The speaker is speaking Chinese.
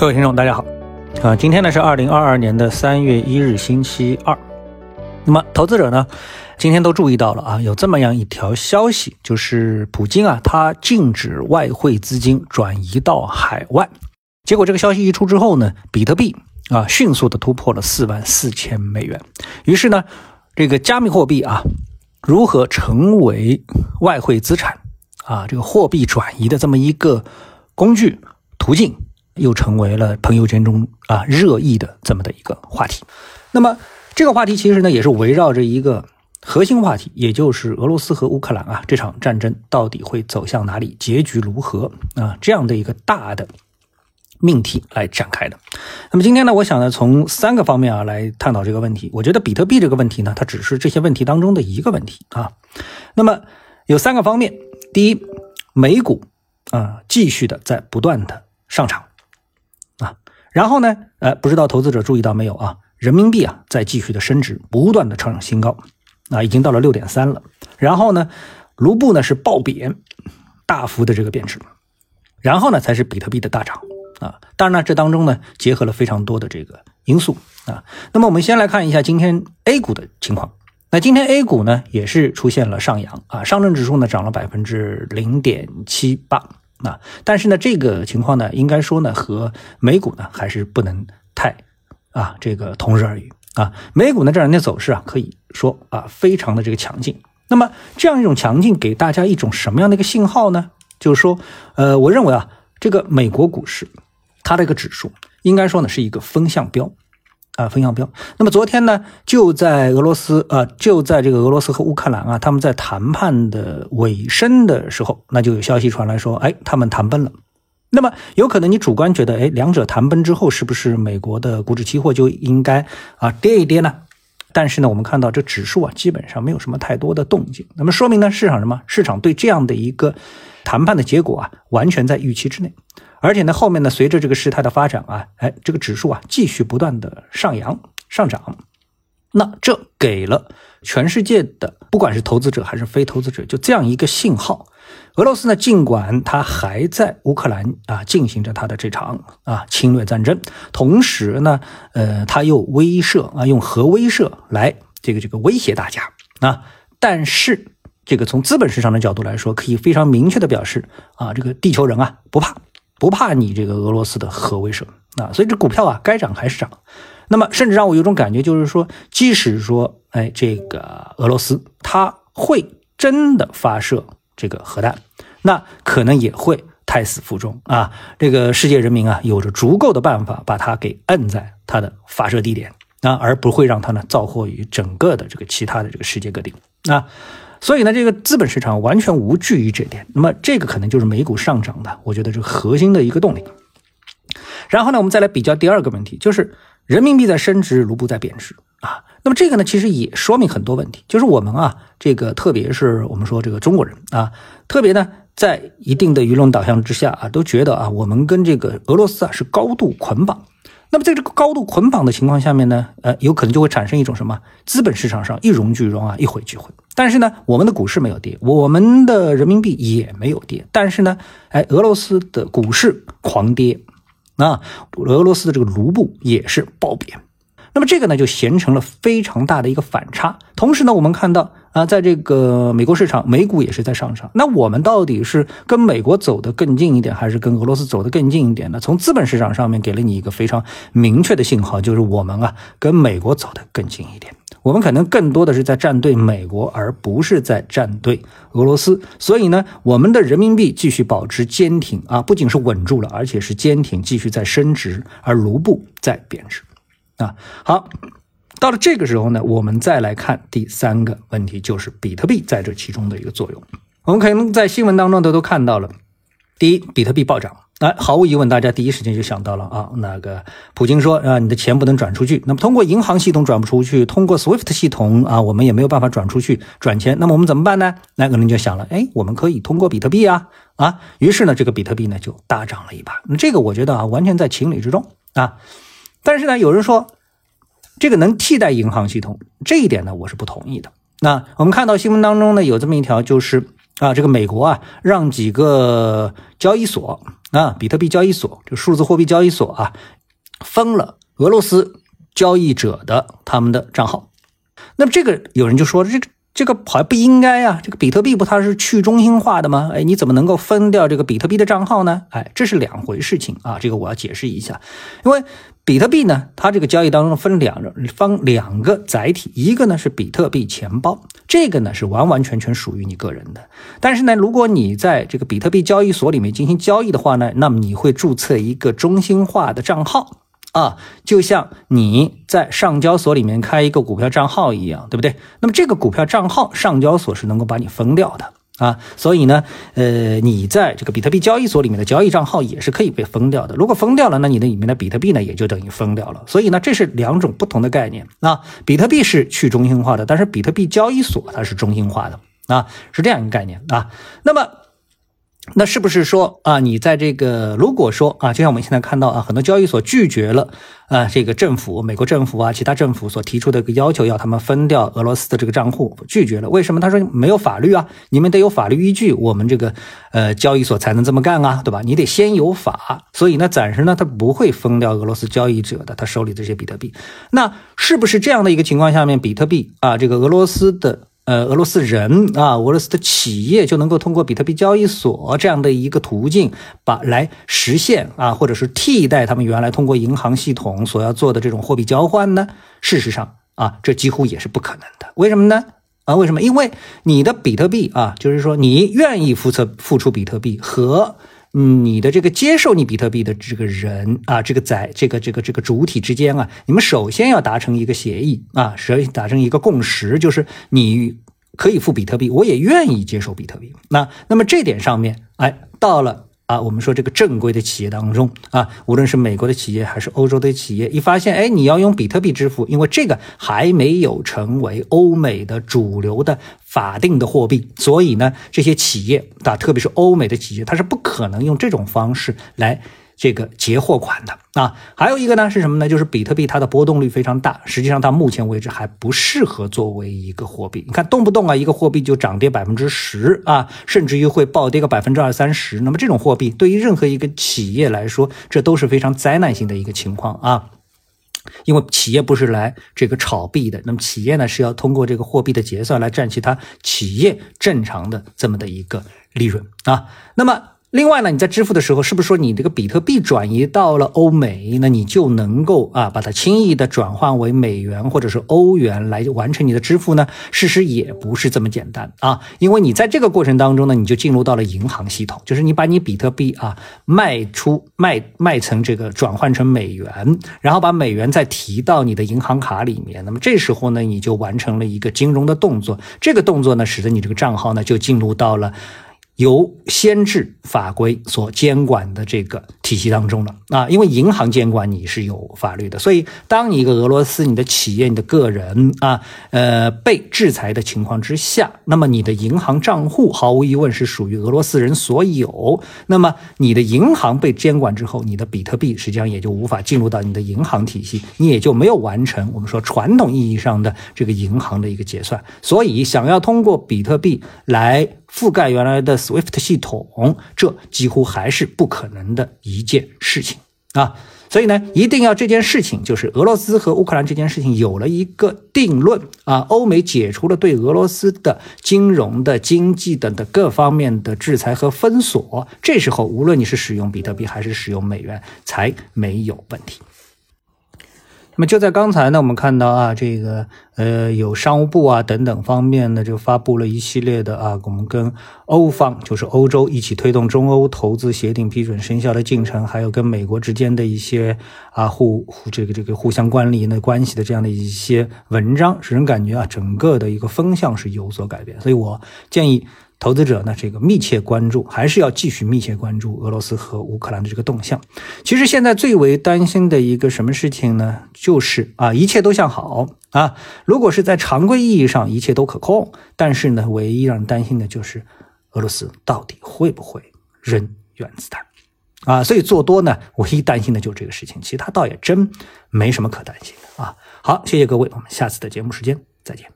各位听众，大家好，啊，今天呢是二零二二年的三月一日，星期二。那么，投资者呢，今天都注意到了啊，有这么样一条消息，就是普京啊，他禁止外汇资金转移到海外。结果这个消息一出之后呢，比特币啊，迅速的突破了四万四千美元。于是呢，这个加密货币啊，如何成为外汇资产啊，这个货币转移的这么一个工具途径？又成为了朋友圈中啊热议的这么的一个话题。那么这个话题其实呢也是围绕着一个核心话题，也就是俄罗斯和乌克兰啊这场战争到底会走向哪里，结局如何啊这样的一个大的命题来展开的。那么今天呢，我想呢从三个方面啊来探讨这个问题。我觉得比特币这个问题呢，它只是这些问题当中的一个问题啊。那么有三个方面：第一，美股啊继续的在不断的上涨。然后呢，呃，不知道投资者注意到没有啊？人民币啊在继续的升值，不断的创新高，啊，已经到了六点三了。然后呢，卢布呢是暴贬，大幅的这个贬值。然后呢，才是比特币的大涨啊。当然呢，这当中呢结合了非常多的这个因素啊。那么我们先来看一下今天 A 股的情况。那今天 A 股呢也是出现了上扬啊，上证指数呢涨了百分之零点七八。啊，但是呢，这个情况呢，应该说呢，和美股呢还是不能太啊这个同日而语啊。美股呢这两天走势啊，可以说啊非常的这个强劲。那么这样一种强劲，给大家一种什么样的一个信号呢？就是说，呃，我认为啊，这个美国股市它的一个指数，应该说呢是一个风向标。啊，风向标。那么昨天呢，就在俄罗斯啊，就在这个俄罗斯和乌克兰啊，他们在谈判的尾声的时候，那就有消息传来说，哎，他们谈崩了。那么有可能你主观觉得，哎，两者谈崩之后，是不是美国的股指期货就应该啊跌一跌呢？但是呢，我们看到这指数啊，基本上没有什么太多的动静。那么说明呢，市场什么？市场对这样的一个谈判的结果啊，完全在预期之内。而且呢，后面呢，随着这个事态的发展啊，哎，这个指数啊继续不断的上扬上涨，那这给了全世界的不管是投资者还是非投资者，就这样一个信号：俄罗斯呢，尽管它还在乌克兰啊进行着它的这场啊侵略战争，同时呢，呃，它又威慑啊，用核威慑来这个这个威胁大家。啊，但是这个从资本市场的角度来说，可以非常明确的表示啊，这个地球人啊不怕。不怕你这个俄罗斯的核威慑啊，所以这股票啊该涨还是涨。那么甚至让我有种感觉，就是说，即使说，哎，这个俄罗斯它会真的发射这个核弹，那可能也会胎死腹中啊。这个世界人民啊，有着足够的办法把它给摁在它的发射地点啊，而不会让它呢造祸于整个的这个其他的这个世界各地啊。所以呢，这个资本市场完全无惧于这点。那么，这个可能就是美股上涨的，我觉得这个核心的一个动力。然后呢，我们再来比较第二个问题，就是人民币在升值，卢布在贬值啊。那么这个呢，其实也说明很多问题，就是我们啊，这个特别是我们说这个中国人啊，特别呢，在一定的舆论导向之下啊，都觉得啊，我们跟这个俄罗斯啊是高度捆绑。那么在这个高度捆绑的情况下面呢，呃，有可能就会产生一种什么？资本市场上一荣俱荣啊，一毁俱毁。但是呢，我们的股市没有跌，我们的人民币也没有跌。但是呢，哎，俄罗斯的股市狂跌，啊，俄罗斯的这个卢布也是暴贬。那么这个呢，就形成了非常大的一个反差。同时呢，我们看到啊，在这个美国市场，美股也是在上涨。那我们到底是跟美国走得更近一点，还是跟俄罗斯走得更近一点呢？从资本市场上面给了你一个非常明确的信号，就是我们啊，跟美国走得更近一点。我们可能更多的是在站队美国，而不是在站队俄罗斯。所以呢，我们的人民币继续保持坚挺啊，不仅是稳住了，而且是坚挺，继续在升值，而卢布在贬值。啊，好，到了这个时候呢，我们再来看第三个问题，就是比特币在这其中的一个作用。我们可能在新闻当中都都看到了，第一，比特币暴涨，哎，毫无疑问，大家第一时间就想到了啊，那个普京说啊，你的钱不能转出去，那么通过银行系统转不出去，通过 SWIFT 系统啊，我们也没有办法转出去转钱，那么我们怎么办呢？那可能就想了，哎，我们可以通过比特币啊，啊，于是呢，这个比特币呢就大涨了一把。那这个我觉得啊，完全在情理之中啊。但是呢，有人说这个能替代银行系统，这一点呢，我是不同意的。那我们看到新闻当中呢，有这么一条，就是啊，这个美国啊，让几个交易所啊，比特币交易所，就数字货币交易所啊，封了俄罗斯交易者的他们的账号。那么这个有人就说这个。这个好像不应该呀，这个比特币不它是去中心化的吗？哎，你怎么能够分掉这个比特币的账号呢？哎，这是两回事情啊，这个我要解释一下。因为比特币呢，它这个交易当中分两分两个载体，一个呢是比特币钱包，这个呢是完完全全属于你个人的。但是呢，如果你在这个比特币交易所里面进行交易的话呢，那么你会注册一个中心化的账号。啊，就像你在上交所里面开一个股票账号一样，对不对？那么这个股票账号，上交所是能够把你封掉的啊。所以呢，呃，你在这个比特币交易所里面的交易账号也是可以被封掉的。如果封掉了，那你的里面的比特币呢，也就等于封掉了。所以呢，这是两种不同的概念啊。比特币是去中心化的，但是比特币交易所它是中心化的啊，是这样一个概念啊。那么。那是不是说啊，你在这个如果说啊，就像我们现在看到啊，很多交易所拒绝了啊，这个政府、美国政府啊，其他政府所提出的一个要求，要他们分掉俄罗斯的这个账户，拒绝了。为什么？他说没有法律啊，你们得有法律依据，我们这个呃交易所才能这么干啊，对吧？你得先有法。所以呢，暂时呢，他不会分掉俄罗斯交易者的他手里这些比特币。那是不是这样的一个情况下面，比特币啊，这个俄罗斯的？呃，俄罗斯人啊，俄罗斯的企业就能够通过比特币交易所这样的一个途径，把来实现啊，或者是替代他们原来通过银行系统所要做的这种货币交换呢？事实上啊，这几乎也是不可能的。为什么呢？啊，为什么？因为你的比特币啊，就是说你愿意付出付出比特币和。你的这个接受你比特币的这个人啊，这个在这个这个这个主体之间啊，你们首先要达成一个协议啊，首先达成一个共识，就是你可以付比特币，我也愿意接受比特币。那那么这点上面，哎，到了。啊，我们说这个正规的企业当中啊，无论是美国的企业还是欧洲的企业，一发现，哎，你要用比特币支付，因为这个还没有成为欧美的主流的法定的货币，所以呢，这些企业啊，特别是欧美的企业，它是不可能用这种方式来。这个结货款的啊，还有一个呢是什么呢？就是比特币它的波动率非常大，实际上到目前为止还不适合作为一个货币。你看动不动啊一个货币就涨跌百分之十啊，甚至于会暴跌个百分之二三十。那么这种货币对于任何一个企业来说，这都是非常灾难性的一个情况啊。因为企业不是来这个炒币的，那么企业呢是要通过这个货币的结算来赚取它企业正常的这么的一个利润啊。那么。另外呢，你在支付的时候，是不是说你这个比特币转移到了欧美，那你就能够啊把它轻易的转换为美元或者是欧元来完成你的支付呢？事实也不是这么简单啊，因为你在这个过程当中呢，你就进入到了银行系统，就是你把你比特币啊卖出卖卖成这个转换成美元，然后把美元再提到你的银行卡里面，那么这时候呢，你就完成了一个金融的动作，这个动作呢，使得你这个账号呢就进入到了。由先制法规所监管的这个体系当中了啊，因为银行监管你是有法律的，所以当你一个俄罗斯你的企业、你的个人啊，呃被制裁的情况之下，那么你的银行账户毫无疑问是属于俄罗斯人所有。那么你的银行被监管之后，你的比特币实际上也就无法进入到你的银行体系，你也就没有完成我们说传统意义上的这个银行的一个结算。所以想要通过比特币来。覆盖原来的 SWIFT 系统，这几乎还是不可能的一件事情啊！所以呢，一定要这件事情，就是俄罗斯和乌克兰这件事情有了一个定论啊，欧美解除了对俄罗斯的金融的经济等的各方面的制裁和封锁，这时候无论你是使用比特币还是使用美元，才没有问题。那么就在刚才呢，我们看到啊，这个呃，有商务部啊等等方面呢，就发布了一系列的啊，我们跟欧方，就是欧洲一起推动中欧投资协定批准生效的进程，还有跟美国之间的一些啊互互这个这个互相关联的关系的这样的一些文章，使人感觉啊，整个的一个风向是有所改变。所以我建议。投资者呢，这个密切关注，还是要继续密切关注俄罗斯和乌克兰的这个动向。其实现在最为担心的一个什么事情呢？就是啊，一切都向好啊。如果是在常规意义上一切都可控，但是呢，唯一让人担心的就是俄罗斯到底会不会扔原子弹啊？所以做多呢，唯一担心的就是这个事情，其他倒也真没什么可担心的啊。好，谢谢各位，我们下次的节目时间再见。